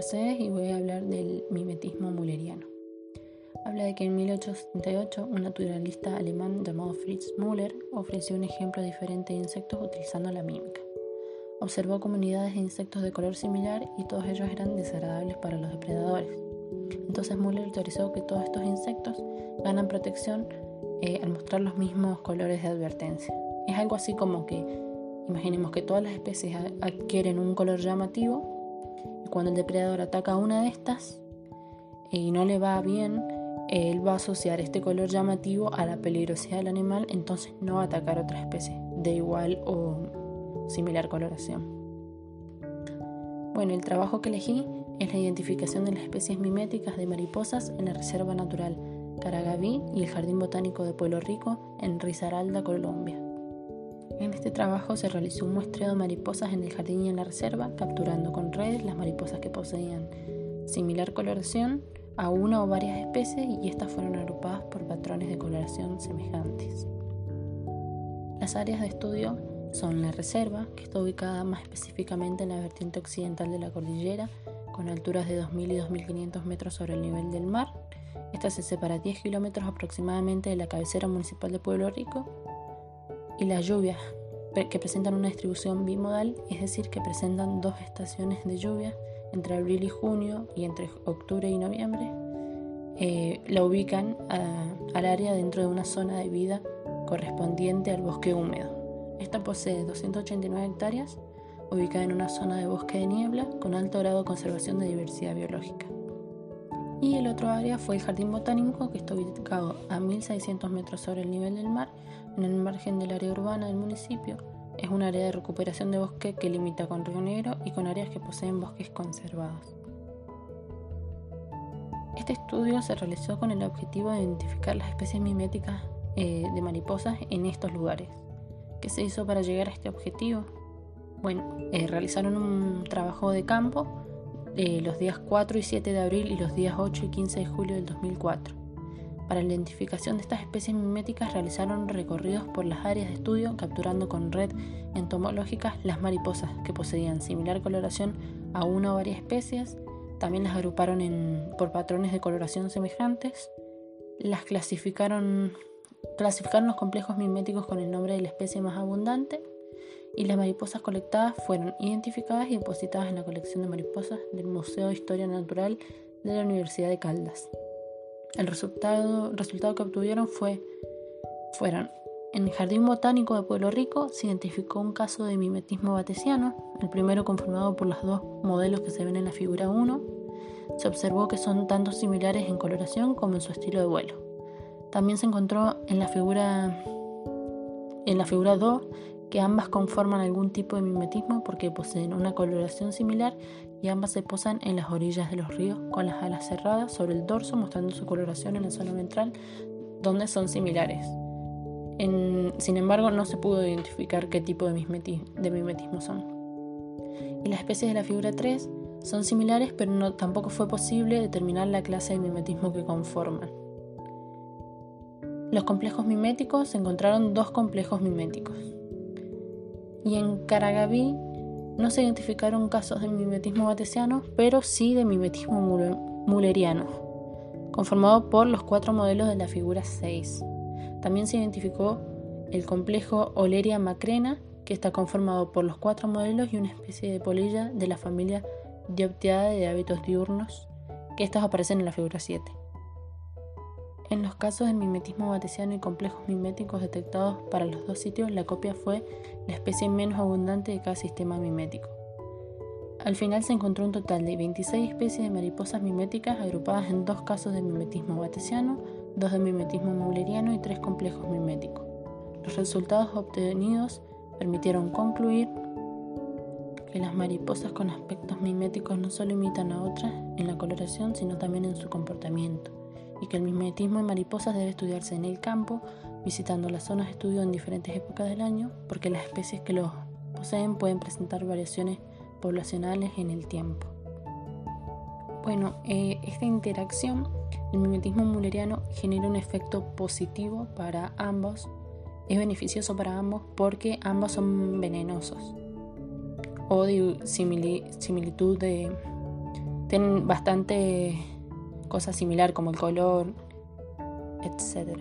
Y voy a hablar del mimetismo mulleriano. Habla de que en 1878 un naturalista alemán llamado Fritz Müller ofreció un ejemplo diferente de insectos utilizando la mímica. Observó comunidades de insectos de color similar y todos ellos eran desagradables para los depredadores. Entonces Müller teorizó que todos estos insectos ganan protección eh, al mostrar los mismos colores de advertencia. Es algo así como que, imaginemos que todas las especies adquieren un color llamativo cuando el depredador ataca a una de estas eh, y no le va bien, él va a asociar este color llamativo a la peligrosidad del animal, entonces no va a atacar otra especie de igual o similar coloración. Bueno, el trabajo que elegí es la identificación de las especies miméticas de mariposas en la Reserva Natural Caragaví y el Jardín Botánico de Pueblo Rico en Risaralda, Colombia. En este trabajo se realizó un muestreo de mariposas en el jardín y en la reserva, capturando con redes las mariposas que poseían similar coloración a una o varias especies y estas fueron agrupadas por patrones de coloración semejantes. Las áreas de estudio son la reserva, que está ubicada más específicamente en la vertiente occidental de la cordillera, con alturas de 2.000 y 2.500 metros sobre el nivel del mar. Esta se separa 10 kilómetros aproximadamente de la cabecera municipal de Pueblo Rico. Y las lluvias, que presentan una distribución bimodal, es decir, que presentan dos estaciones de lluvia entre abril y junio y entre octubre y noviembre, eh, la ubican al área dentro de una zona de vida correspondiente al bosque húmedo. Esta posee 289 hectáreas, ubicada en una zona de bosque de niebla con alto grado de conservación de diversidad biológica. Y el otro área fue el Jardín Botánico, que está ubicado a 1600 metros sobre el nivel del mar, en el margen del área urbana del municipio, es un área de recuperación de bosque que limita con Río Negro y con áreas que poseen bosques conservados. Este estudio se realizó con el objetivo de identificar las especies miméticas eh, de mariposas en estos lugares. ¿Qué se hizo para llegar a este objetivo? Bueno, eh, realizaron un trabajo de campo eh, los días 4 y 7 de abril y los días 8 y 15 de julio del 2004 para la identificación de estas especies miméticas realizaron recorridos por las áreas de estudio capturando con red entomológica las mariposas que poseían similar coloración a una o varias especies. También las agruparon por patrones de coloración semejantes. Las clasificaron, clasificaron los complejos miméticos con el nombre de la especie más abundante y las mariposas colectadas fueron identificadas y depositadas en la colección de mariposas del Museo de Historia Natural de la Universidad de Caldas. El resultado, resultado que obtuvieron fue, fueron, en el Jardín Botánico de Pueblo Rico se identificó un caso de mimetismo batesiano, el primero conformado por los dos modelos que se ven en la figura 1. Se observó que son tanto similares en coloración como en su estilo de vuelo. También se encontró en la figura en la figura 2 que ambas conforman algún tipo de mimetismo porque poseen una coloración similar y ambas se posan en las orillas de los ríos con las alas cerradas sobre el dorso mostrando su coloración en la zona ventral donde son similares. sin embargo, no se pudo identificar qué tipo de, mimetismo son. Y las especies de la figura 3 son similares, pero no, tampoco fue posible determinar la clase de mimetismo que conforman. Los complejos miméticos se encontraron dos complejos miméticos. Y en Caragaví no se identificaron casos de mimetismo batesiano, pero sí de mimetismo mulleriano, conformado por los cuatro modelos de la figura 6. También se identificó el complejo Oleria macrena, que está conformado por los cuatro modelos y una especie de polilla de la familia Dioptiada de hábitos diurnos, que estas aparecen en la figura 7. En los casos de mimetismo batesiano y complejos miméticos detectados para los dos sitios, la copia fue la especie menos abundante de cada sistema mimético. Al final se encontró un total de 26 especies de mariposas miméticas agrupadas en dos casos de mimetismo batesiano, dos de mimetismo mulleriano y tres complejos miméticos. Los resultados obtenidos permitieron concluir que las mariposas con aspectos miméticos no solo imitan a otras en la coloración, sino también en su comportamiento y que el mimetismo en mariposas debe estudiarse en el campo, visitando las zonas de estudio en diferentes épocas del año, porque las especies que los poseen pueden presentar variaciones poblacionales en el tiempo. Bueno, eh, esta interacción, el mimetismo mulleriano genera un efecto positivo para ambos, es beneficioso para ambos porque ambos son venenosos o de similitud de tienen bastante cosas similar como el color, etc.